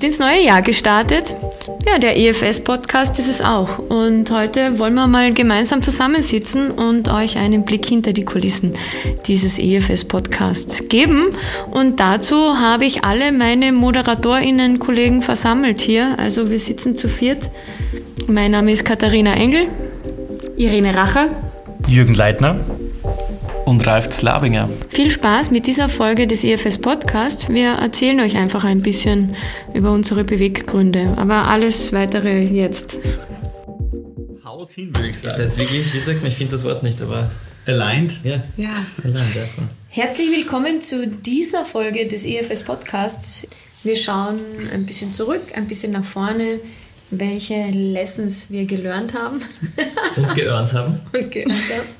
gut ins neue Jahr gestartet. Ja, der EFS-Podcast ist es auch. Und heute wollen wir mal gemeinsam zusammensitzen und euch einen Blick hinter die Kulissen dieses EFS-Podcasts geben. Und dazu habe ich alle meine ModeratorInnen, Kollegen versammelt hier. Also wir sitzen zu viert. Mein Name ist Katharina Engel. Irene Racher. Jürgen Leitner und Ralf Zlabinger. Viel Spaß mit dieser Folge des EFS Podcast. Wir erzählen euch einfach ein bisschen über unsere Beweggründe, aber alles weitere jetzt. Haut hin, würde ich sagen. Das ist jetzt wirklich, wie sagt man, ich finde das Wort nicht, aber. Aligned? Ja. Ja. Aligned, ja. Herzlich willkommen zu dieser Folge des EFS Podcasts. Wir schauen ein bisschen zurück, ein bisschen nach vorne, welche Lessons wir gelernt haben. Und geearnt haben. Und geearnt haben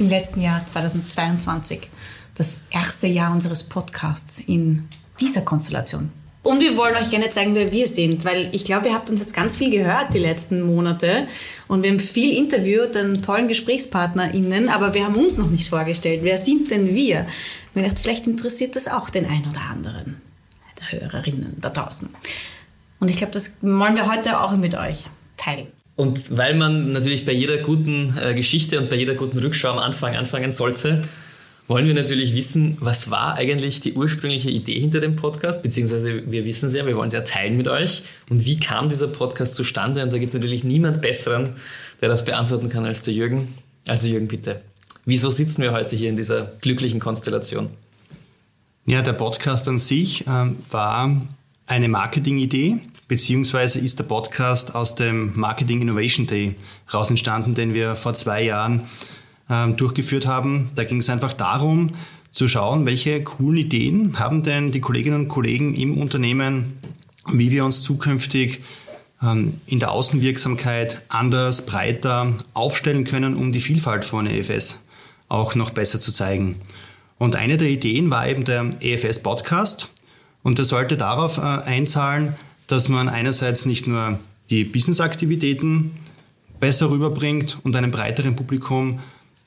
im letzten Jahr 2022, das erste Jahr unseres Podcasts in dieser Konstellation. Und wir wollen euch gerne zeigen, wer wir sind, weil ich glaube, ihr habt uns jetzt ganz viel gehört die letzten Monate und wir haben viel interviewt an tollen GesprächspartnerInnen, aber wir haben uns noch nicht vorgestellt. Wer sind denn wir? Ich dachte, vielleicht interessiert das auch den einen oder anderen der Hörerinnen da draußen. Und ich glaube, das wollen wir heute auch mit euch teilen. Und weil man natürlich bei jeder guten äh, Geschichte und bei jeder guten Rückschau am Anfang anfangen sollte, wollen wir natürlich wissen, was war eigentlich die ursprüngliche Idee hinter dem Podcast, beziehungsweise wir wissen es ja, wir wollen es ja teilen mit euch. Und wie kam dieser Podcast zustande? Und da gibt es natürlich niemand Besseren, der das beantworten kann als der Jürgen. Also Jürgen, bitte. Wieso sitzen wir heute hier in dieser glücklichen Konstellation? Ja, der Podcast an sich ähm, war eine Marketingidee, beziehungsweise ist der Podcast aus dem Marketing Innovation Day raus entstanden, den wir vor zwei Jahren ähm, durchgeführt haben. Da ging es einfach darum, zu schauen, welche coolen Ideen haben denn die Kolleginnen und Kollegen im Unternehmen, wie wir uns zukünftig ähm, in der Außenwirksamkeit anders, breiter aufstellen können, um die Vielfalt von EFS auch noch besser zu zeigen. Und eine der Ideen war eben der EFS Podcast. Und das sollte darauf äh, einzahlen, dass man einerseits nicht nur die Business-Aktivitäten besser rüberbringt und einem breiteren Publikum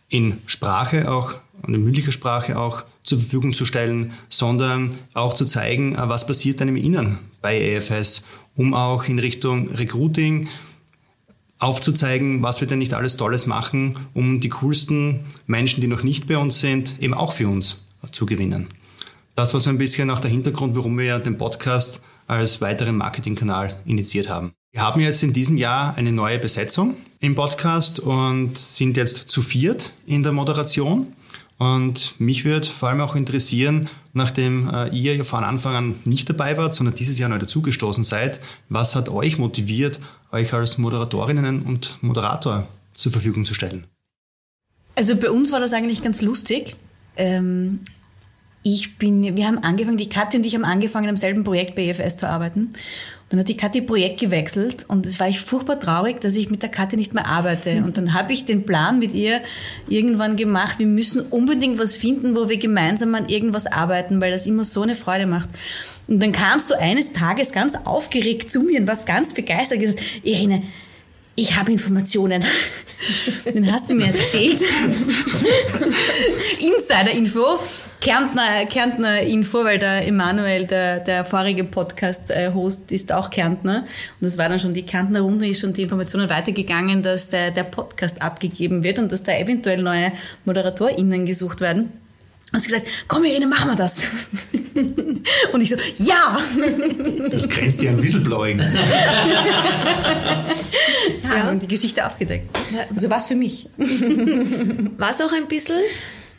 in Sprache auch, in mündlicher Sprache auch zur Verfügung zu stellen, sondern auch zu zeigen, äh, was passiert dann im Innern bei EFS, um auch in Richtung Recruiting aufzuzeigen, was wir denn nicht alles Tolles machen, um die coolsten Menschen, die noch nicht bei uns sind, eben auch für uns zu gewinnen. Das war so ein bisschen auch der Hintergrund, warum wir den Podcast als weiteren Marketingkanal initiiert haben. Wir haben jetzt in diesem Jahr eine neue Besetzung im Podcast und sind jetzt zu viert in der Moderation. Und mich würde vor allem auch interessieren, nachdem äh, ihr ja von Anfang an nicht dabei wart, sondern dieses Jahr neu dazugestoßen seid, was hat euch motiviert, euch als Moderatorinnen und Moderator zur Verfügung zu stellen? Also bei uns war das eigentlich ganz lustig. Ähm, ich bin, wir haben angefangen, die Kathi und ich haben angefangen, am selben Projekt bei EFS zu arbeiten. Und dann hat die Kathi Projekt gewechselt und es war ich furchtbar traurig, dass ich mit der Kathi nicht mehr arbeite. Und dann habe ich den Plan mit ihr irgendwann gemacht, wir müssen unbedingt was finden, wo wir gemeinsam an irgendwas arbeiten, weil das immer so eine Freude macht. Und dann kamst du eines Tages ganz aufgeregt zu mir und warst ganz begeistert und gesagt, Irene, ich habe Informationen. Dann hast du mir erzählt. Insider-Info, Kärntner, Kärntner Info, weil der Emanuel, der, der vorige Podcast-Host, ist auch Kärntner. Und das war dann schon die Kärntner Runde, ist schon die Informationen weitergegangen, dass der, der Podcast abgegeben wird und dass da eventuell neue ModeratorInnen gesucht werden hast gesagt, komm Irene, machen wir das. Und ich so, ja! Das grenzt ja an Whistleblowing. ja, ja, und die Geschichte aufgedeckt. Also was für mich. Was auch ein bisschen.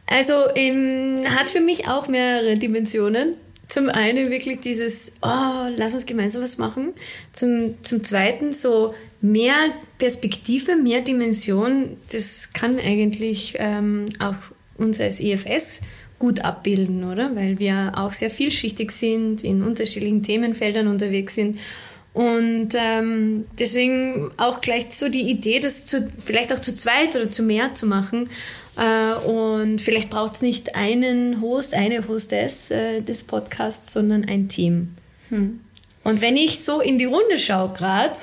Also ähm, hat für mich auch mehrere Dimensionen. Zum einen wirklich dieses, oh, lass uns gemeinsam was machen. Zum, zum zweiten so mehr Perspektive, mehr Dimension. Das kann eigentlich ähm, auch uns als EFS gut abbilden, oder? Weil wir auch sehr vielschichtig sind, in unterschiedlichen Themenfeldern unterwegs sind. Und ähm, deswegen auch gleich so die Idee, das zu, vielleicht auch zu zweit oder zu mehr zu machen. Äh, und vielleicht braucht es nicht einen Host, eine Hostess äh, des Podcasts, sondern ein Team. Hm. Und wenn ich so in die Runde schaue gerade,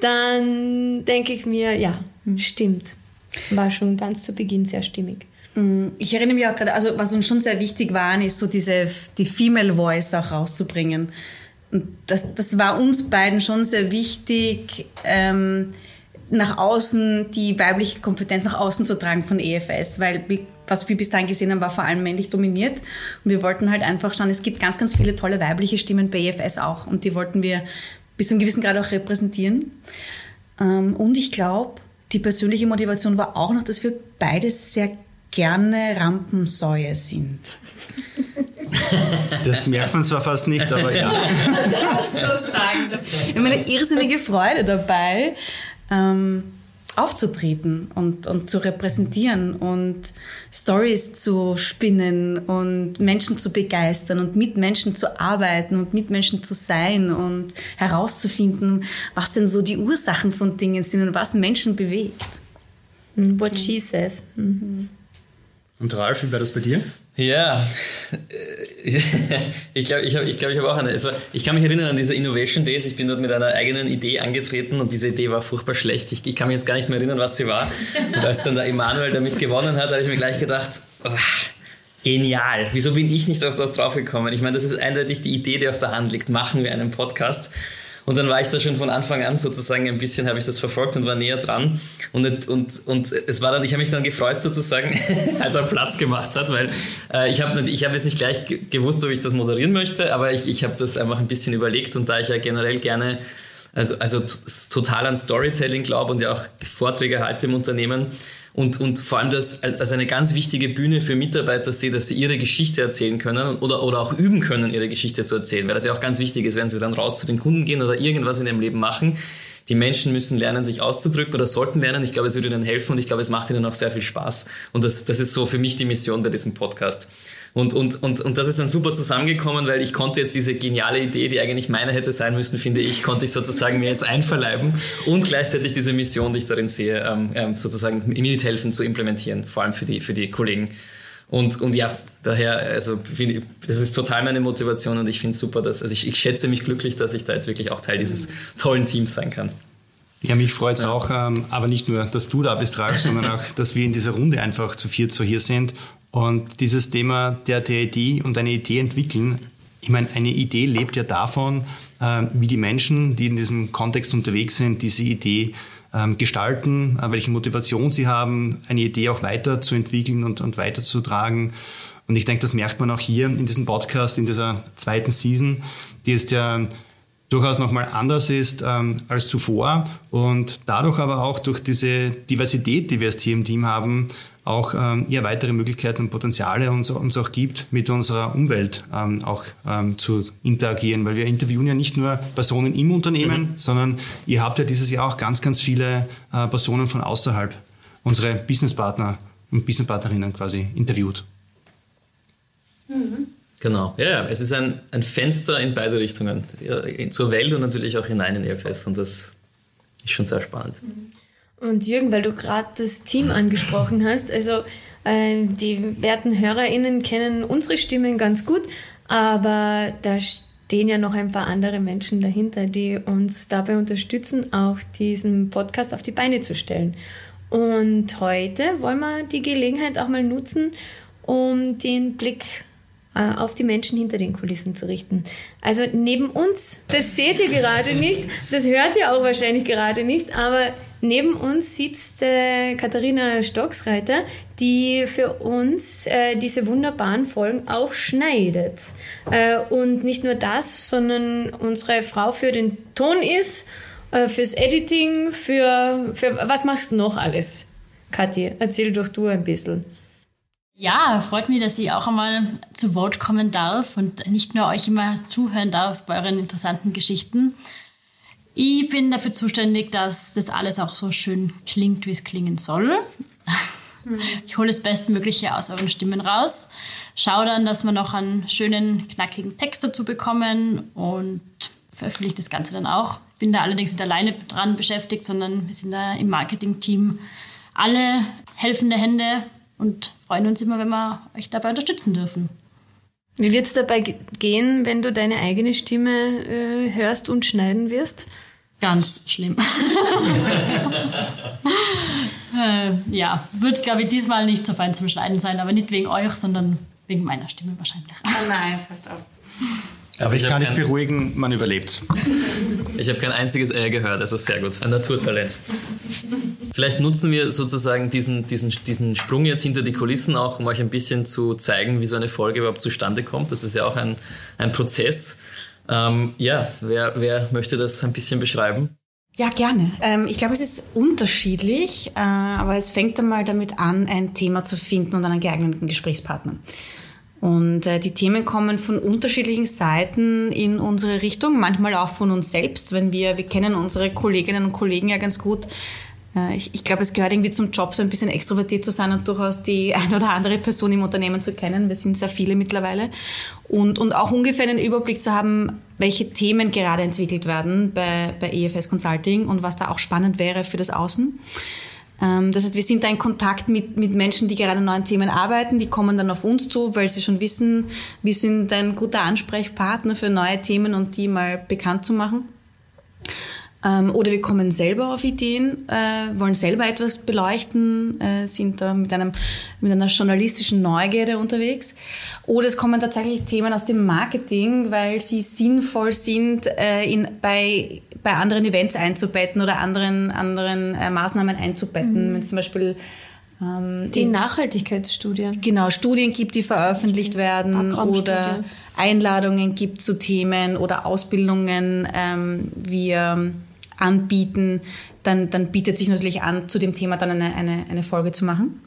dann denke ich mir, ja, hm. stimmt. Das war schon ganz zu Beginn sehr stimmig. Mm, ich erinnere mich auch gerade, also was uns schon sehr wichtig war, ist so diese, die Female Voice auch rauszubringen. Und das, das war uns beiden schon sehr wichtig, ähm, nach außen die weibliche Kompetenz nach außen zu tragen von EFS, weil was wir bis dahin gesehen haben, war vor allem männlich dominiert. Und wir wollten halt einfach schauen, es gibt ganz, ganz viele tolle weibliche Stimmen bei EFS auch. Und die wollten wir bis zu einem gewissen Grad auch repräsentieren. Ähm, und ich glaube, die persönliche Motivation war auch noch, dass wir beide sehr gerne Rampensäue sind. Das merkt man zwar fast nicht, aber ja. so sagen. Ich habe eine irrsinnige Freude dabei, ähm, aufzutreten und, und zu repräsentieren und Stories zu spinnen und Menschen zu begeistern und mit Menschen zu arbeiten und mit Menschen zu sein und herauszufinden, was denn so die Ursachen von Dingen sind und was Menschen bewegt. What she says. Mhm. Und Ralf, wie war das bei dir? Ja, ich glaube, ich habe ich glaub, ich hab auch eine. War, ich kann mich erinnern an diese Innovation Days. Ich bin dort mit einer eigenen Idee angetreten und diese Idee war furchtbar schlecht. Ich, ich kann mich jetzt gar nicht mehr erinnern, was sie war. Und als dann der Emanuel damit gewonnen hat, habe ich mir gleich gedacht, oh, genial. Wieso bin ich nicht auf das draufgekommen? Ich meine, das ist eindeutig die Idee, die auf der Hand liegt. Machen wir einen Podcast. Und dann war ich da schon von Anfang an sozusagen ein bisschen, habe ich das verfolgt und war näher dran. Und, und, und es war dann, ich habe mich dann gefreut sozusagen, als er Platz gemacht hat, weil äh, ich habe ich hab jetzt nicht gleich gewusst, ob ich das moderieren möchte, aber ich, ich habe das einfach ein bisschen überlegt und da ich ja generell gerne also, also total an Storytelling glaube und ja auch Vorträge halte im Unternehmen, und, und vor allem das als eine ganz wichtige Bühne für Mitarbeiter sehe, dass sie ihre Geschichte erzählen können oder, oder auch üben können, ihre Geschichte zu erzählen, weil das ja auch ganz wichtig ist, wenn sie dann raus zu den Kunden gehen oder irgendwas in ihrem Leben machen. Die Menschen müssen lernen, sich auszudrücken oder sollten lernen. Ich glaube, es würde ihnen helfen und ich glaube, es macht ihnen auch sehr viel Spaß. Und das, das ist so für mich die Mission bei diesem Podcast. Und, und, und, und das ist dann super zusammengekommen, weil ich konnte jetzt diese geniale Idee, die eigentlich meine hätte sein müssen, finde ich, konnte ich sozusagen mir jetzt einverleiben und gleichzeitig diese Mission, die ich darin sehe, ähm, ähm sozusagen mithelfen zu implementieren, vor allem für die, für die Kollegen. Und, und ja, daher, also ich, das ist total meine Motivation und ich finde es super, dass, also ich, ich schätze mich glücklich, dass ich da jetzt wirklich auch Teil dieses tollen Teams sein kann. Ja, mich freut es ja. auch, ähm, aber nicht nur, dass du da bist, Ralf, sondern auch, dass wir in dieser Runde einfach zu viert so hier sind und dieses Thema der, Idee und eine Idee entwickeln, ich meine, eine Idee lebt ja davon, äh, wie die Menschen, die in diesem Kontext unterwegs sind, diese Idee ähm, gestalten, äh, welche Motivation sie haben, eine Idee auch weiterzuentwickeln und, und weiterzutragen. Und ich denke, das merkt man auch hier in diesem Podcast, in dieser zweiten Season, die jetzt ja durchaus nochmal anders ist ähm, als zuvor und dadurch aber auch durch diese Diversität, die wir jetzt hier im Team haben, auch ähm, ja, weitere Möglichkeiten und Potenziale uns, uns auch gibt, mit unserer Umwelt ähm, auch ähm, zu interagieren, weil wir interviewen ja nicht nur Personen im Unternehmen, mhm. sondern ihr habt ja dieses Jahr auch ganz, ganz viele äh, Personen von außerhalb, unsere Businesspartner und Businesspartnerinnen quasi interviewt. Mhm. Genau, ja, ja, es ist ein, ein Fenster in beide Richtungen, zur Welt und natürlich auch hinein in EFS und das ist schon sehr spannend. Mhm. Und Jürgen, weil du gerade das Team angesprochen hast, also äh, die werten HörerInnen kennen unsere Stimmen ganz gut, aber da stehen ja noch ein paar andere Menschen dahinter, die uns dabei unterstützen, auch diesen Podcast auf die Beine zu stellen. Und heute wollen wir die Gelegenheit auch mal nutzen, um den Blick äh, auf die Menschen hinter den Kulissen zu richten. Also neben uns, das seht ihr gerade nicht, das hört ihr auch wahrscheinlich gerade nicht, aber Neben uns sitzt äh, Katharina Stocksreiter, die für uns äh, diese wunderbaren Folgen auch schneidet. Äh, und nicht nur das, sondern unsere Frau für den Ton ist, äh, fürs Editing, für, für was machst du noch alles? Kathi, erzähl doch du ein bisschen. Ja, freut mich, dass ich auch einmal zu Wort kommen darf und nicht nur euch immer zuhören darf bei euren interessanten Geschichten. Ich bin dafür zuständig, dass das alles auch so schön klingt, wie es klingen soll. Mhm. Ich hole das Bestmögliche aus euren Stimmen raus. Schaue dann, dass wir noch einen schönen, knackigen Text dazu bekommen und veröffentliche das Ganze dann auch. Ich bin da allerdings nicht alleine dran beschäftigt, sondern wir sind da im Marketing-Team alle helfende Hände und freuen uns immer, wenn wir euch dabei unterstützen dürfen. Wie wird es dabei gehen, wenn du deine eigene Stimme äh, hörst und schneiden wirst? Ganz schlimm. äh, ja, wird, glaube ich, diesmal nicht so fein zum Schneiden sein, aber nicht wegen euch, sondern wegen meiner Stimme wahrscheinlich. Oh nein, das heißt auch. Aber Also ich, ich kann dich beruhigen, man überlebt. Ich habe kein einziges Äh gehört, also sehr gut. Ein Naturtalent. Vielleicht nutzen wir sozusagen diesen, diesen, diesen Sprung jetzt hinter die Kulissen auch, um euch ein bisschen zu zeigen, wie so eine Folge überhaupt zustande kommt. Das ist ja auch ein, ein Prozess. Ähm, ja, wer, wer möchte das ein bisschen beschreiben? Ja, gerne. Ähm, ich glaube, es ist unterschiedlich, äh, aber es fängt einmal damit an, ein Thema zu finden und einen geeigneten Gesprächspartner. Und äh, die Themen kommen von unterschiedlichen Seiten in unsere Richtung, manchmal auch von uns selbst, wenn wir, wir kennen unsere Kolleginnen und Kollegen ja ganz gut. Äh, ich, ich glaube, es gehört irgendwie zum Job, so ein bisschen extrovertiert zu sein und durchaus die ein oder andere Person im Unternehmen zu kennen. Wir sind sehr viele mittlerweile. Und, und auch ungefähr einen Überblick zu haben, welche Themen gerade entwickelt werden bei, bei EFS Consulting und was da auch spannend wäre für das Außen. Ähm, Das heißt, wir sind da in Kontakt mit, mit Menschen, die gerade an neuen Themen arbeiten. Die kommen dann auf uns zu, weil sie schon wissen, wir sind ein guter Ansprechpartner für neue Themen und die mal bekannt zu machen. Ähm, Oder wir kommen selber auf Ideen, äh, wollen selber etwas beleuchten, äh, sind da mit, einem, mit einer journalistischen Neugierde unterwegs. Oder es kommen tatsächlich Themen aus dem Marketing, weil sie sinnvoll sind, äh, in, bei, bei anderen Events einzubetten oder anderen, anderen äh, Maßnahmen einzubetten. Wenn es zum Beispiel ähm, Die Nachhaltigkeitsstudie. genau Studien gibt, die veröffentlicht werden oder Einladungen gibt zu Themen oder Ausbildungen ähm, wir anbieten, dann, dann bietet sich natürlich an, zu dem Thema dann eine, eine, eine Folge zu machen.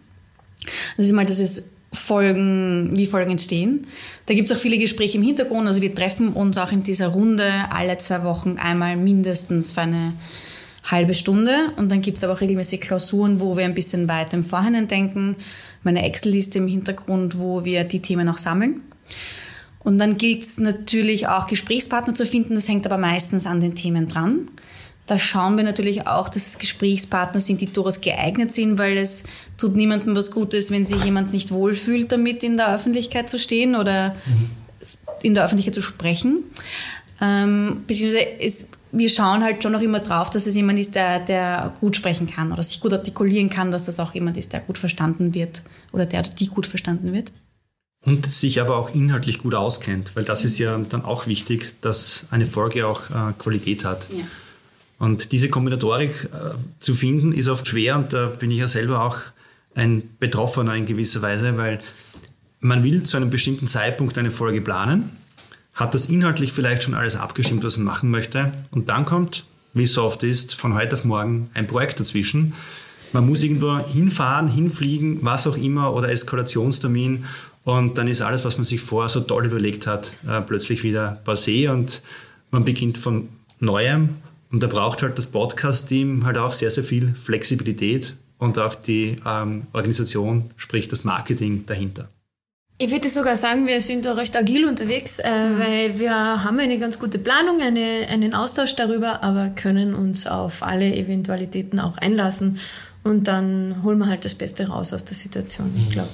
Das ist mal, dass es Folgen, wie Folgen entstehen. Da gibt es auch viele Gespräche im Hintergrund. Also wir treffen uns auch in dieser Runde alle zwei Wochen einmal mindestens für eine halbe Stunde. Und dann gibt es aber auch regelmäßig Klausuren, wo wir ein bisschen weiter im Vorhinein denken. Meine Excel-Liste im Hintergrund, wo wir die Themen auch sammeln. Und dann gilt es natürlich auch Gesprächspartner zu finden. Das hängt aber meistens an den Themen dran. Da schauen wir natürlich auch, dass es Gesprächspartner sind, die durchaus geeignet sind, weil es tut niemandem was Gutes, wenn sich jemand nicht wohlfühlt, damit in der Öffentlichkeit zu stehen oder in der Öffentlichkeit zu sprechen. Ähm, beziehungsweise es, wir schauen halt schon noch immer drauf, dass es jemand ist, der, der gut sprechen kann oder sich gut artikulieren kann, dass das auch jemand ist, der gut verstanden wird oder der oder die gut verstanden wird. Und sich aber auch inhaltlich gut auskennt, weil das ist ja dann auch wichtig, dass eine Folge auch äh, Qualität hat. Ja. Und diese Kombinatorik äh, zu finden, ist oft schwer und da bin ich ja selber auch ein Betroffener in gewisser Weise, weil man will zu einem bestimmten Zeitpunkt eine Folge planen, hat das inhaltlich vielleicht schon alles abgestimmt, was man machen möchte und dann kommt, wie es so oft ist, von heute auf morgen ein Projekt dazwischen. Man muss irgendwo hinfahren, hinfliegen, was auch immer oder Eskalationstermin und dann ist alles, was man sich vorher so toll überlegt hat, äh, plötzlich wieder passé und man beginnt von Neuem und da braucht halt das Podcast-Team halt auch sehr, sehr viel Flexibilität und auch die ähm, Organisation, sprich das Marketing dahinter. Ich würde sogar sagen, wir sind da recht agil unterwegs, äh, weil wir haben eine ganz gute Planung, eine, einen Austausch darüber, aber können uns auf alle Eventualitäten auch einlassen und dann holen wir halt das Beste raus aus der Situation, ich glaube.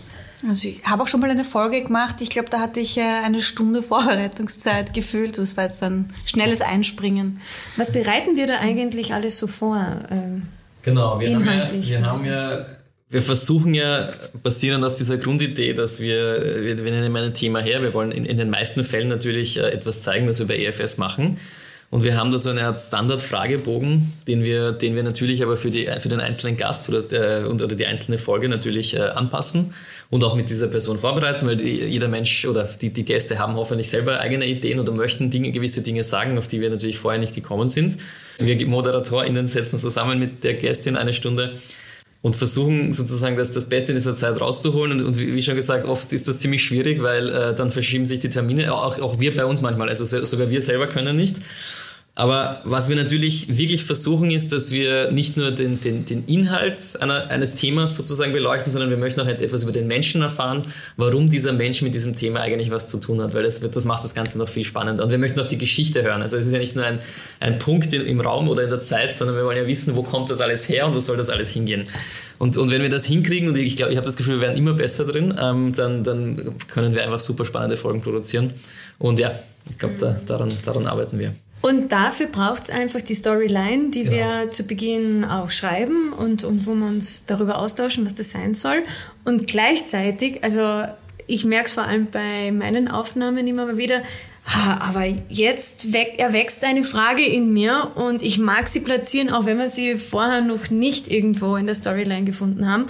Also ich habe auch schon mal eine Folge gemacht. Ich glaube, da hatte ich äh, eine Stunde Vorbereitungszeit gefühlt. Das war jetzt ein schnelles Einspringen. Was bereiten wir da eigentlich alles so vor? Ähm, Genau, wir, haben ja, wir haben ja, wir versuchen ja basierend auf dieser Grundidee, dass wir, wir, wir nehmen ein Thema her, wir wollen in, in den meisten Fällen natürlich äh, etwas zeigen, das wir bei EFS machen. Und wir haben da so eine Art Standard-Fragebogen, den wir, den wir natürlich aber für, die, für den einzelnen Gast oder, der, oder die einzelne Folge natürlich äh, anpassen und auch mit dieser Person vorbereiten, weil jeder Mensch oder die, die Gäste haben hoffentlich selber eigene Ideen oder möchten Dinge, gewisse Dinge sagen, auf die wir natürlich vorher nicht gekommen sind. Wir ModeratorInnen setzen zusammen mit der Gästin eine Stunde und versuchen sozusagen das, das Beste in dieser Zeit rauszuholen. Und, und wie schon gesagt, oft ist das ziemlich schwierig, weil äh, dann verschieben sich die Termine, auch, auch wir bei uns manchmal, also so- sogar wir selber können nicht. Aber was wir natürlich wirklich versuchen, ist, dass wir nicht nur den, den, den Inhalt einer, eines Themas sozusagen beleuchten, sondern wir möchten auch etwas über den Menschen erfahren, warum dieser Mensch mit diesem Thema eigentlich was zu tun hat, weil das, wird, das macht das Ganze noch viel spannender. Und wir möchten auch die Geschichte hören. Also es ist ja nicht nur ein, ein Punkt in, im Raum oder in der Zeit, sondern wir wollen ja wissen, wo kommt das alles her und wo soll das alles hingehen. Und, und wenn wir das hinkriegen, und ich glaube, ich habe das Gefühl, wir werden immer besser drin, ähm, dann, dann können wir einfach super spannende Folgen produzieren. Und ja, ich glaube, da, daran, daran arbeiten wir. Und dafür braucht es einfach die Storyline, die Genau. wir zu Beginn auch schreiben und, und wo wir uns darüber austauschen, was das sein soll. Und gleichzeitig, also ich merke es vor allem bei meinen Aufnahmen immer mal wieder, aber jetzt erwächst eine Frage in mir und ich mag sie platzieren, auch wenn wir sie vorher noch nicht irgendwo in der Storyline gefunden haben.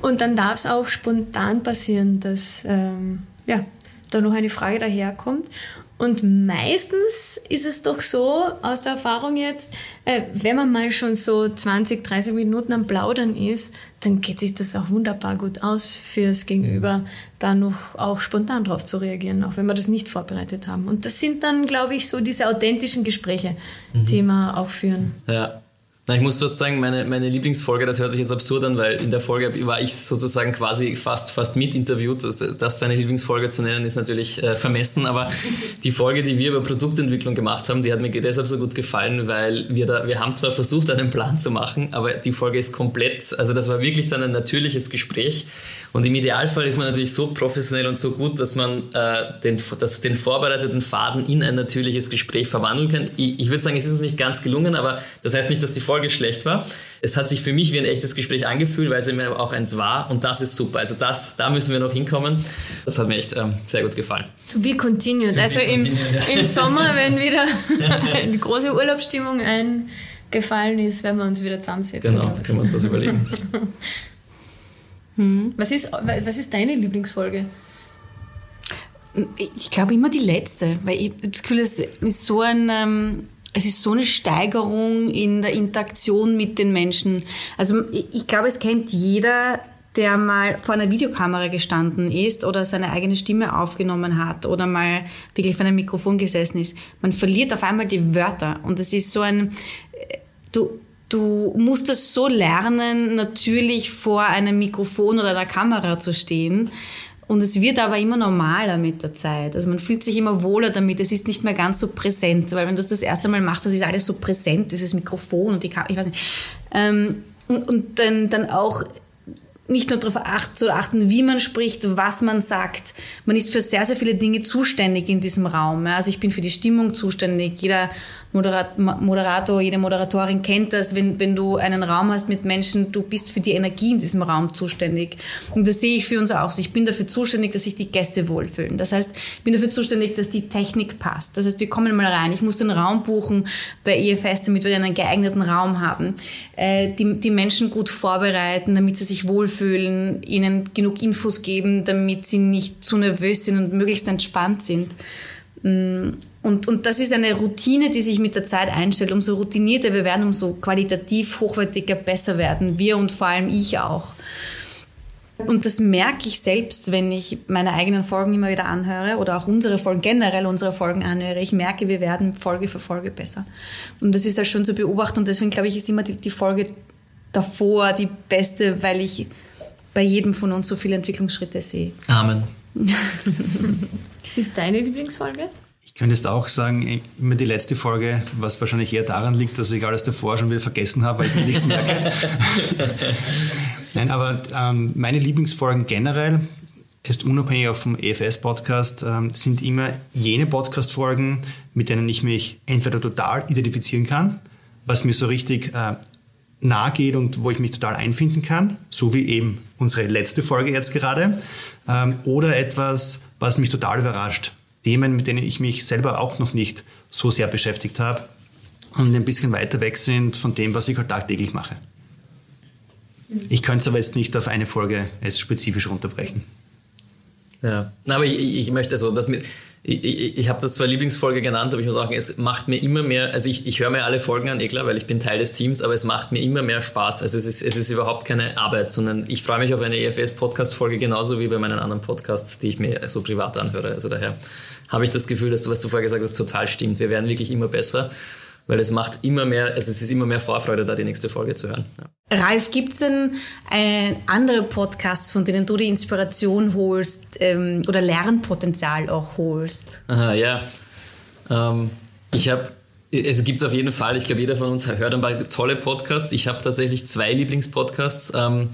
Und dann darf es auch spontan passieren, dass ähm, ja, da noch eine Frage daherkommt. Und meistens ist es doch so, aus der Erfahrung jetzt, äh, wenn man mal schon so 20, 30 Minuten am Plaudern ist, dann geht sich das auch wunderbar gut aus fürs Gegenüber, da noch auch spontan drauf zu reagieren, auch wenn wir das nicht vorbereitet haben. Und das sind dann, glaube ich, so diese authentischen Gespräche, mhm. die wir auch führen. Ja. Na, ich muss fast sagen, meine, meine Lieblingsfolge, das hört sich jetzt absurd an, weil in der Folge war ich sozusagen quasi fast, fast mitinterviewt. Das seine Lieblingsfolge zu nennen, ist natürlich äh, vermessen, aber die Folge, die wir über Produktentwicklung gemacht haben, die hat mir deshalb so gut gefallen, weil wir da, wir haben zwar versucht, einen Plan zu machen, aber die Folge ist komplett, also das war wirklich dann ein natürliches Gespräch und im Idealfall ist man natürlich so professionell und so gut, dass man äh, den, dass den vorbereiteten Faden in ein natürliches Gespräch verwandeln kann. Ich, ich würde sagen, es ist uns nicht ganz gelungen, aber das heißt nicht, dass die Folge schlecht war. Es hat sich für mich wie ein echtes Gespräch angefühlt, weil es mir auch eins war und das ist super. Also das, da müssen wir noch hinkommen. Das hat mir echt ähm, sehr gut gefallen. To be continued. To also be continued, im, ja. im Sommer, wenn wieder eine große Urlaubsstimmung eingefallen ist, werden wir uns wieder zusammensetzen. Genau, können wir uns was überlegen. Hm. Was, ist, was ist deine Lieblingsfolge? Ich glaube immer die letzte, weil ich das Gefühl, es ist so ein, ähm, es ist so eine Steigerung in der Interaktion mit den Menschen. Also ich glaube, es kennt jeder, der mal vor einer Videokamera gestanden ist oder seine eigene Stimme aufgenommen hat oder mal wirklich vor einem Mikrofon gesessen ist. Man verliert auf einmal die Wörter und es ist so ein, äh, du, du musst es so lernen, natürlich vor einem Mikrofon oder einer Kamera zu stehen. Und es wird aber immer normaler mit der Zeit. Also man fühlt sich immer wohler damit. Es ist nicht mehr ganz so präsent, weil wenn du das das erste Mal machst, das ist alles so präsent, dieses Mikrofon und die Kamera, ich weiß nicht. Ähm, und, und dann, dann auch nicht nur darauf acht, zu achten, wie man spricht, was man sagt. Man ist für sehr, sehr viele Dinge zuständig in diesem Raum. Also ich bin für die Stimmung zuständig. Jeder Moderator, jede Moderatorin kennt das, wenn, wenn du einen Raum hast mit Menschen, du bist für die Energie in diesem Raum zuständig. Und das sehe ich für uns auch so. Ich bin dafür zuständig, dass sich die Gäste wohlfühlen. Das heißt, ich bin dafür zuständig, dass die Technik passt. Das heißt, wir kommen mal rein. Ich muss den Raum buchen bei EFS, damit wir einen geeigneten Raum haben. Äh, die, die Menschen gut vorbereiten, damit sie sich wohlfühlen, ihnen genug Infos geben, damit sie nicht zu nervös sind und möglichst entspannt sind. Mm, und, und das ist eine Routine, die sich mit der Zeit einstellt. Umso routinierter wir werden, umso qualitativ hochwertiger besser werden wir und vor allem ich auch. Und das merke ich selbst, wenn ich meine eigenen Folgen immer wieder anhöre oder auch unsere Folgen, generell unsere Folgen anhöre. Ich merke, wir werden Folge für Folge besser. Und das ist halt schon zu beobachten und deswegen glaube ich, ist immer die, die Folge davor die beste, weil ich bei jedem von uns so viele Entwicklungsschritte sehe. Amen. Was ist deine Lieblingsfolge? Ich könnte jetzt auch sagen, immer die letzte Folge, was wahrscheinlich eher daran liegt, dass ich alles davor schon wieder vergessen habe, weil ich mir nichts merke. Nein, aber ähm, meine Lieblingsfolgen generell, ist unabhängig auch vom EFS-Podcast, ähm, sind immer jene Podcast-Folgen, mit denen ich mich entweder total identifizieren kann, was mir so richtig äh, nahe geht und wo ich mich total einfinden kann, so wie eben unsere letzte Folge jetzt gerade, ähm, oder etwas, was mich total überrascht. Themen, mit denen ich mich selber auch noch nicht so sehr beschäftigt habe und ein bisschen weiter weg sind von dem, was ich halt tagtäglich mache. Ich könnte es aber jetzt nicht auf eine Folge als spezifisch runterbrechen. Ja, aber ich, ich möchte also, dass mir, ich, ich, ich habe das zwar Lieblingsfolge genannt, aber ich muss sagen, es macht mir immer mehr, also ich, ich höre mir alle Folgen an, eh klar, weil ich bin Teil des Teams, aber es macht mir immer mehr Spaß. Also es ist, es ist überhaupt keine Arbeit, sondern ich freue mich auf eine EFS-Podcast-Folge genauso wie bei meinen anderen Podcasts, die ich mir so privat anhöre. Also daher habe ich das Gefühl, dass du, was du vorher gesagt hast, total stimmt. Wir werden wirklich immer besser, weil es macht immer mehr, also es ist immer mehr Vorfreude, da die nächste Folge zu hören. Ja. Ralf, gibt es denn äh, andere Podcasts, von denen du die Inspiration holst ähm, oder Lernpotenzial auch holst? Aha, ja. Ähm, ich habe also gibt es auf jeden Fall, ich glaube, jeder von uns hört ein paar tolle Podcasts. Ich habe tatsächlich zwei Lieblingspodcasts. Ähm,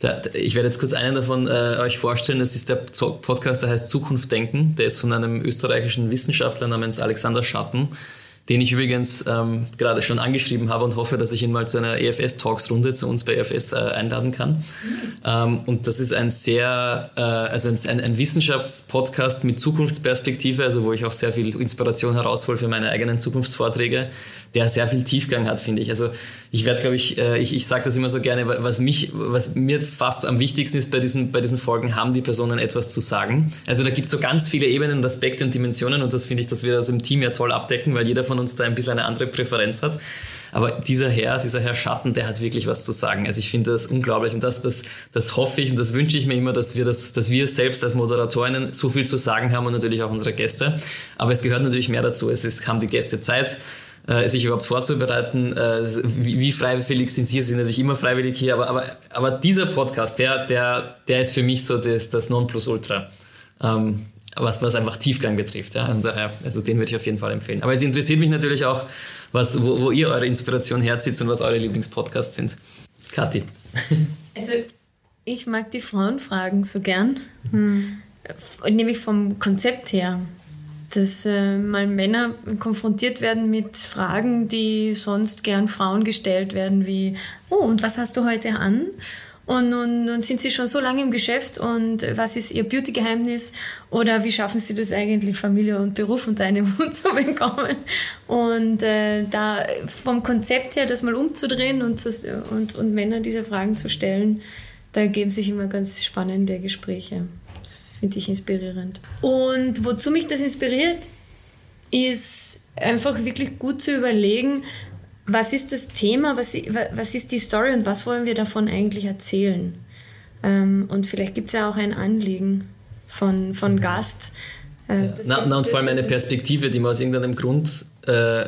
der, ich werde jetzt kurz einen davon äh, euch vorstellen. Das ist der Podcast, der heißt Zukunft denken. Der ist von einem österreichischen Wissenschaftler namens Alexander Schatten. Den ich übrigens ähm, gerade schon angeschrieben habe und hoffe, dass ich ihn mal zu einer EFS-Talks-Runde zu uns bei EFS äh, einladen kann. Ähm, und das ist ein sehr, äh, also ein, ein Wissenschaftspodcast mit Zukunftsperspektive, also wo ich auch sehr viel Inspiration heraushole für meine eigenen Zukunftsvorträge der sehr viel Tiefgang hat, finde ich. Also ich werde, glaube ich, äh, ich, ich sage das immer so gerne, was mich, was mir fast am wichtigsten ist bei diesen, bei diesen Folgen, haben die Personen etwas zu sagen. Also da gibt es so ganz viele Ebenen und Aspekte und Dimensionen und das finde ich, dass wir das im Team ja toll abdecken, weil jeder von uns da ein bisschen eine andere Präferenz hat. Aber dieser Herr, dieser Herr Schatten, der hat wirklich was zu sagen. Also ich finde das unglaublich und das, das, das hoffe ich und das wünsche ich mir immer, dass wir das, dass wir selbst als Moderatorinnen so viel zu sagen haben und natürlich auch unsere Gäste. Aber es gehört natürlich mehr dazu. Es ist, haben die Gäste Zeit äh, sich überhaupt vorzubereiten. Äh, wie, wie, freiwillig sind Sie? Sie sind natürlich immer freiwillig hier, aber, aber, aber dieser Podcast, der, der, der ist für mich so das, das Nonplusultra. Ähm, was, was einfach Tiefgang betrifft. Ja? Und daher, also den würde ich auf jeden Fall empfehlen. Aber es interessiert mich natürlich auch, was, wo, wo ihr eure Inspiration herzieht und was eure Lieblingspodcasts sind. Kathi. Also ich mag die Frauenfragen so gern. Hm. Nämlich vom Konzept her dass äh, mal Männer konfrontiert werden mit Fragen, die sonst gern Frauen gestellt werden, wie, oh, und was hast du heute an? Und nun, sind sie schon so lange im Geschäft und was ist ihr Beauty-Geheimnis oder wie schaffen sie das eigentlich, Familie und Beruf unter einen Hut zu bekommen? Und äh, da vom Konzept her das mal umzudrehen und, und, und Männer diese Fragen zu stellen, da ergeben sich immer ganz spannende Gespräche finde ich inspirierend. Und wozu mich das inspiriert, ist einfach wirklich gut zu überlegen, was ist das Thema, was, was ist die Story und was wollen wir davon eigentlich erzählen. Ähm, und vielleicht gibt es ja auch ein Anliegen von, von Gast. Äh, ja. na, na, und vor allem eine Perspektive, die man aus irgendeinem Grund äh,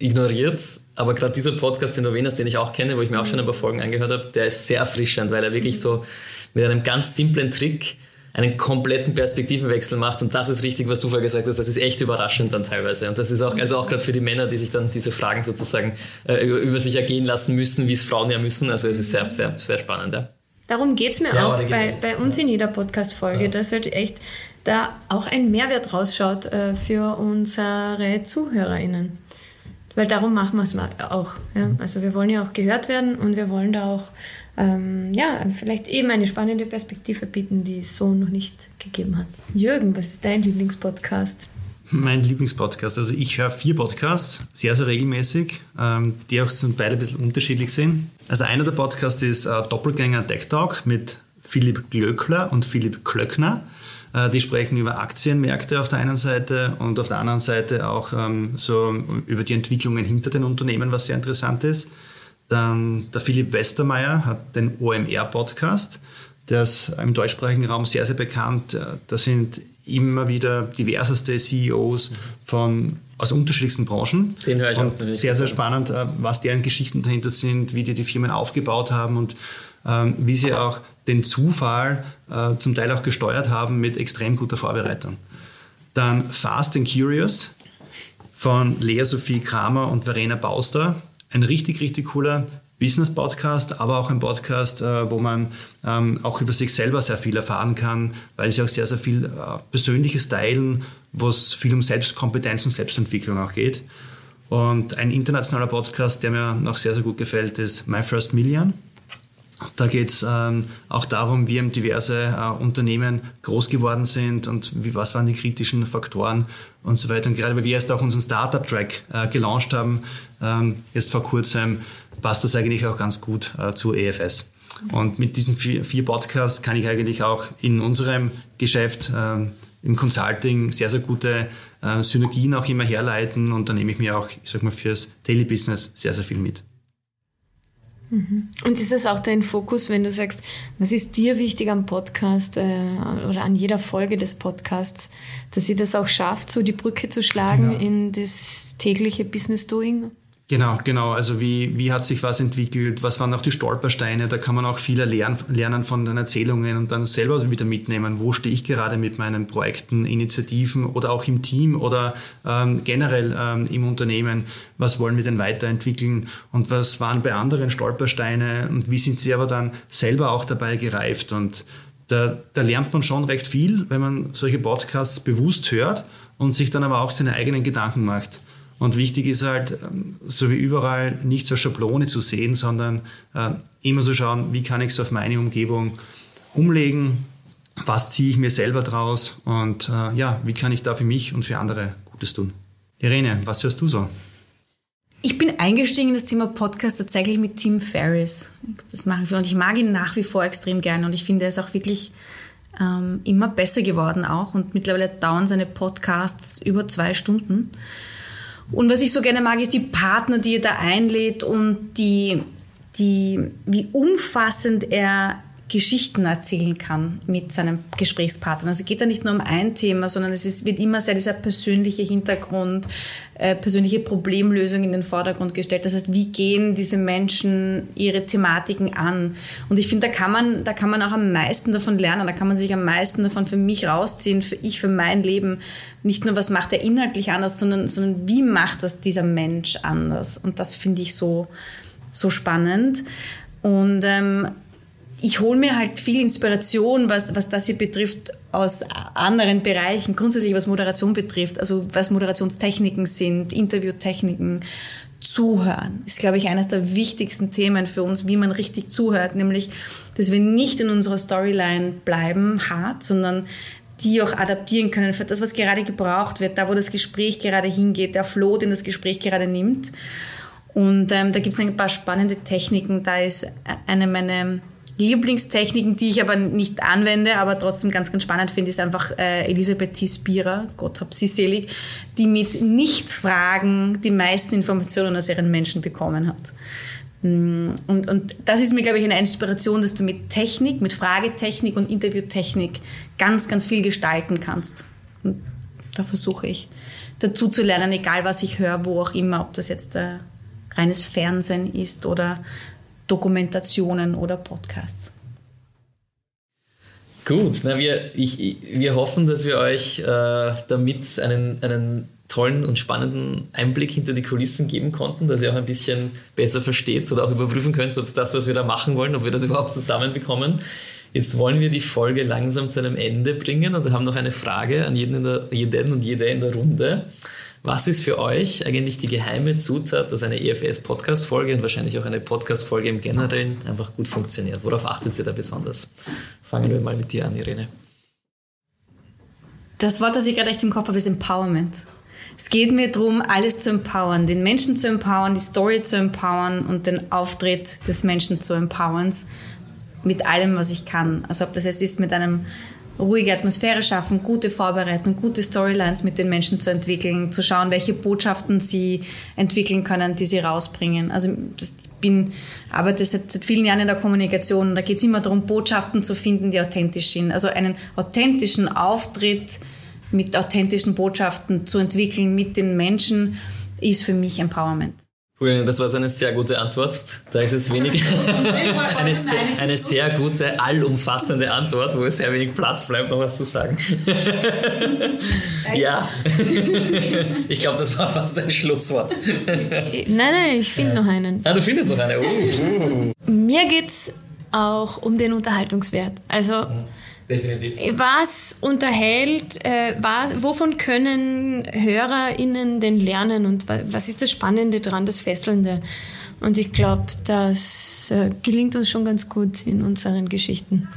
ignoriert. Aber gerade dieser Podcast, den du erwähnt hast, den ich auch kenne, wo ich mir auch schon ein paar Folgen angehört habe, der ist sehr erfrischend, weil er wirklich so mit einem ganz simplen Trick einen kompletten Perspektivenwechsel macht. Und das ist richtig, was du vorher gesagt hast. Das ist echt überraschend dann teilweise. Und das ist auch, also auch gerade für die Männer, die sich dann diese Fragen sozusagen äh, über sich ergehen lassen müssen, wie es Frauen ja müssen. Also es ist sehr, sehr, sehr spannend. Ja. Darum geht es mir sehr auch bei, bei uns in jeder Podcast-Folge, ja. dass halt echt da auch ein Mehrwert rausschaut äh, für unsere ZuhörerInnen. Weil darum machen wir es auch. Ja? Also wir wollen ja auch gehört werden und wir wollen da auch ähm, ja, vielleicht eben eine spannende Perspektive bieten, die es so noch nicht gegeben hat. Jürgen, was ist dein Lieblingspodcast? Mein Lieblingspodcast. Also ich höre vier Podcasts, sehr, sehr regelmäßig, ähm, die auch zum Teil ein bisschen unterschiedlich sind. Also einer der Podcasts ist äh, Doppelgänger Tech Talk mit Philipp Glöckler und Philipp Klöckner. Äh, die sprechen über Aktienmärkte auf der einen Seite und auf der anderen Seite auch ähm, so über die Entwicklungen hinter den Unternehmen, was sehr interessant ist. Dann der Philipp Westermeier hat den OMR-Podcast. Der ist im deutschsprachigen Raum sehr, sehr bekannt. Da sind immer wieder diverseste CEOs von, aus unterschiedlichsten Branchen. Den höre ich und auch. Sehr, sehr spannend, äh, was deren Geschichten dahinter sind, wie die die Firmen aufgebaut haben und ähm, wie sie auch den Zufall äh, zum Teil auch gesteuert haben mit extrem guter Vorbereitung. Dann Fast and Curious von Lea Sophie Kramer und Verena Bauster ein richtig, richtig cooler Business-Podcast, aber auch ein Podcast, äh, wo man ähm, auch über sich selber sehr viel erfahren kann, weil sie auch sehr, sehr viel äh, Persönliches teilen, wo es viel um Selbstkompetenz und Selbstentwicklung auch geht. Und ein internationaler Podcast, der mir noch sehr, sehr gut gefällt, ist My First Million. Da geht es ähm, auch darum, wie diverse äh, Unternehmen groß geworden sind und wie, was waren die kritischen Faktoren und so weiter. Und gerade weil wir jetzt auch unseren Startup-Track äh, gelauncht haben, ähm, jetzt vor kurzem, passt das eigentlich auch ganz gut äh, zu EFS. Und mit diesen vier, vier, Podcasts kann ich eigentlich auch in unserem Geschäft ähm, im Consulting sehr, sehr gute äh, Synergien auch immer herleiten und da nehme ich mir auch, ich sag mal, fürs Daily Business sehr, sehr viel mit. Und ist das auch dein Fokus, wenn du sagst, was ist dir wichtig am Podcast äh, oder an jeder Folge des Podcasts, dass sie das auch schafft, so die Brücke zu schlagen genau. in das tägliche Business Doing? Genau, genau. Also wie, wie hat sich was entwickelt? Was waren auch die Stolpersteine? Da kann man auch viel lernen, von den Erzählungen und dann selber wieder mitnehmen. Wo stehe ich gerade mit meinen Projekten, Initiativen oder auch im Team oder ähm, generell ähm, im Unternehmen? Was wollen wir denn weiterentwickeln? Und was waren bei anderen Stolpersteine? Und wie sind sie aber dann selber auch dabei gereift? Und da, da lernt man schon recht viel, wenn man solche Podcasts bewusst hört und sich dann aber auch seine eigenen Gedanken macht. Und wichtig ist halt, ähm, so wie überall, nicht zur Schablone zu sehen, sondern äh, immer so schauen, wie kann ich es auf meine Umgebung umlegen, was ziehe ich mir selber draus und äh, ja, wie kann ich da für mich und für andere Gutes tun. Irene, was hörst du so? Ich bin eingestiegen in das Thema Podcast tatsächlich mit Tim Ferriss. Das machen wir und ich mag ihn nach wie vor extrem gerne und ich finde, er ist auch wirklich ähm, immer besser geworden auch und mittlerweile dauern seine Podcasts über zwei Stunden. Und was ich so gerne mag, ist die Partner, die er da einlädt und die, die, wie umfassend er Geschichten erzählen kann mit seinem Gesprächspartner. Also es geht da nicht nur um ein Thema, sondern es ist, wird immer sehr dieser persönliche Hintergrund, äh, persönliche Problemlösung in den Vordergrund gestellt. Das heißt, wie gehen diese Menschen ihre Thematiken an? Und ich finde, da kann man, da kann man auch am meisten davon lernen. Da kann man sich am meisten davon für mich rausziehen, für ich, für mein Leben. Nicht nur, was macht er inhaltlich anders, sondern, sondern wie macht das dieser Mensch anders? Und das finde ich so, so spannend. Und ähm, ich hole mir halt viel Inspiration, was, was das hier betrifft, aus anderen Bereichen, grundsätzlich was Moderation betrifft, also was Moderationstechniken sind, Interviewtechniken. Zuhören ist, glaube ich, eines der wichtigsten Themen für uns, wie man richtig zuhört, nämlich, dass wir nicht in unserer Storyline bleiben, hart, sondern die auch adaptieren können für das, was gerade gebraucht wird, da wo das Gespräch gerade hingeht, der Flow, den das Gespräch gerade nimmt. Und ähm, da gibt es ein paar spannende Techniken. Da ist eine meiner Lieblingstechniken, die ich aber nicht anwende, aber trotzdem ganz, ganz spannend finde, ist einfach äh, Elisabeth Thies-Bierer, Gott hab sie selig, die mit Nicht-Fragen die meisten Informationen aus ihren Menschen bekommen hat. Mm, und, und das ist mir, glaube ich, eine Inspiration, dass du mit Technik, mit Fragetechnik und Interviewtechnik ganz, ganz viel gestalten kannst. Und da versuche ich dazu zu lernen, egal was ich höre, wo auch immer, ob das jetzt äh, reines Fernsehen ist oder Dokumentationen oder Podcasts. Gut, na wir, ich, wir hoffen, dass wir euch äh, damit einen, einen tollen und spannenden Einblick hinter die Kulissen geben konnten, dass ihr auch ein bisschen besser versteht oder auch überprüfen könnt, ob das, was wir da machen wollen, ob wir das überhaupt zusammenbekommen. Jetzt wollen wir die Folge langsam zu einem Ende bringen und haben noch eine Frage an jeden, der, jeden und jede in der Runde. Was ist für euch eigentlich die geheime Zutat, dass eine EFS-Podcast-Folge und wahrscheinlich auch eine Podcast-Folge im Generellen einfach gut funktioniert? Worauf achtet ihr da besonders? Fangen wir mal mit dir an, Irene. Das Wort, das ich gerade echt im Kopf habe, ist Empowerment. Es geht mir darum, alles zu empowern, den Menschen zu empowern, die Story zu empowern und den Auftritt des Menschen zu empowern mit allem, was ich kann. Also ob das jetzt ist mit einem ruhige Atmosphäre schaffen, gute Vorbereitung, gute Storylines mit den Menschen zu entwickeln, zu schauen, welche Botschaften sie entwickeln können, die sie rausbringen. Also das, ich bin, arbeite seit, seit vielen Jahren in der Kommunikation. Da geht es immer darum, Botschaften zu finden, die authentisch sind. Also einen authentischen Auftritt mit authentischen Botschaften zu entwickeln mit den Menschen ist für mich Empowerment. Das war so eine sehr gute Antwort. Da ist jetzt wenig. eine, sehr, eine sehr gute, allumfassende Antwort, wo es sehr wenig Platz bleibt, noch was zu sagen. ja. ich glaube, das war fast ein Schlusswort. nein, nein, ich finde noch einen. Ah, du findest noch eine. Uh, uh. Mir geht es auch um den Unterhaltungswert. Also. Definitiv. Was unterhält, äh, was, wovon können HörerInnen denn lernen und was ist das Spannende dran, das Fesselnde? Und ich glaube, das äh, gelingt uns schon ganz gut in unseren Geschichten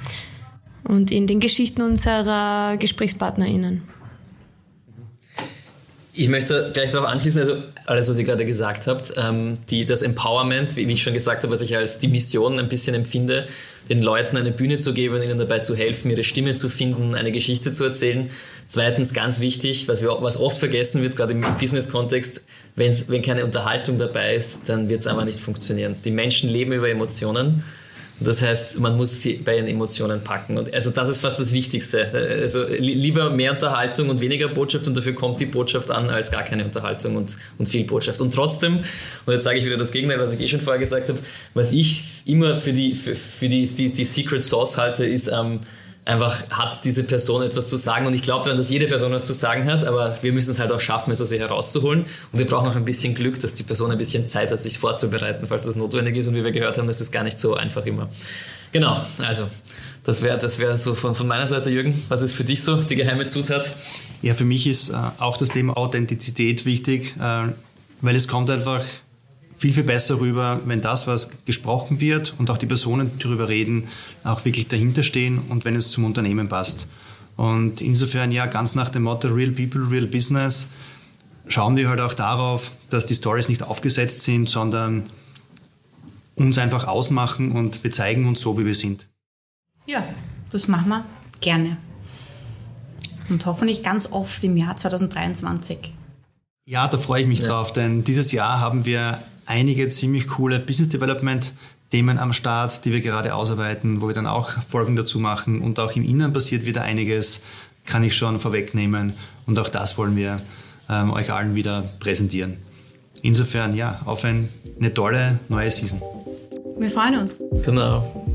und in den Geschichten unserer GesprächspartnerInnen. Ich möchte gleich darauf anschließen, also alles, was ihr gerade gesagt habt, ähm, die, das Empowerment, wie, wie ich schon gesagt habe, was ich als die Mission ein bisschen empfinde, den Leuten eine Bühne zu geben, ihnen dabei zu helfen, ihre Stimme zu finden, eine Geschichte zu erzählen. Zweitens, ganz wichtig, was, wir, was oft vergessen wird, gerade im Business-Kontext, wenn keine Unterhaltung dabei ist, dann wird es einfach nicht funktionieren. Die Menschen leben über Emotionen das heißt, man muss sie bei ihren Emotionen packen. Und also das ist fast das Wichtigste. Also lieber mehr Unterhaltung und weniger Botschaft und dafür kommt die Botschaft an, als gar keine Unterhaltung und, und viel Botschaft. Und trotzdem, und jetzt sage ich wieder das Gegenteil, was ich eh schon vorher gesagt habe, was ich immer für die, für, für die, die, die Secret Sauce halte, ist ähm, einfach hat diese Person etwas zu sagen und ich glaube daran, dass jede Person was zu sagen hat, aber wir müssen es halt auch schaffen, es aus ihr herauszuholen und wir brauchen auch ein bisschen Glück, dass die Person ein bisschen Zeit hat, sich vorzubereiten, falls das notwendig ist und wie wir gehört haben, das ist gar nicht so einfach immer. Genau, also das wäre das wär so von, von meiner Seite, Jürgen. Was ist für dich so die geheime Zutat? Ja, für mich ist äh, auch das Thema Authentizität wichtig. Äh, weil es kommt einfach viel, viel besser rüber, wenn das, was gesprochen wird und auch die Personen, die darüber reden, auch wirklich dahinter stehen und wenn es zum Unternehmen passt. Und insofern ja, ganz nach dem Motto Real People, Real Business, schauen wir halt auch darauf, dass die Stories nicht aufgesetzt sind, sondern uns einfach ausmachen und wir zeigen uns so, wie wir sind. Ja, das machen wir gerne. Und hoffentlich ganz oft im Jahr 2023. Ja, da freue ich mich ja. drauf, denn dieses Jahr haben wir einige ziemlich coole Business Development Themen am Start, die wir gerade ausarbeiten, wo wir dann auch Folgen dazu machen und auch im Inneren passiert wieder einiges, kann ich schon vorwegnehmen und auch das wollen wir ähm, euch allen wieder präsentieren. Insofern ja, auf ein, eine tolle neue Season. Wir freuen uns. Genau.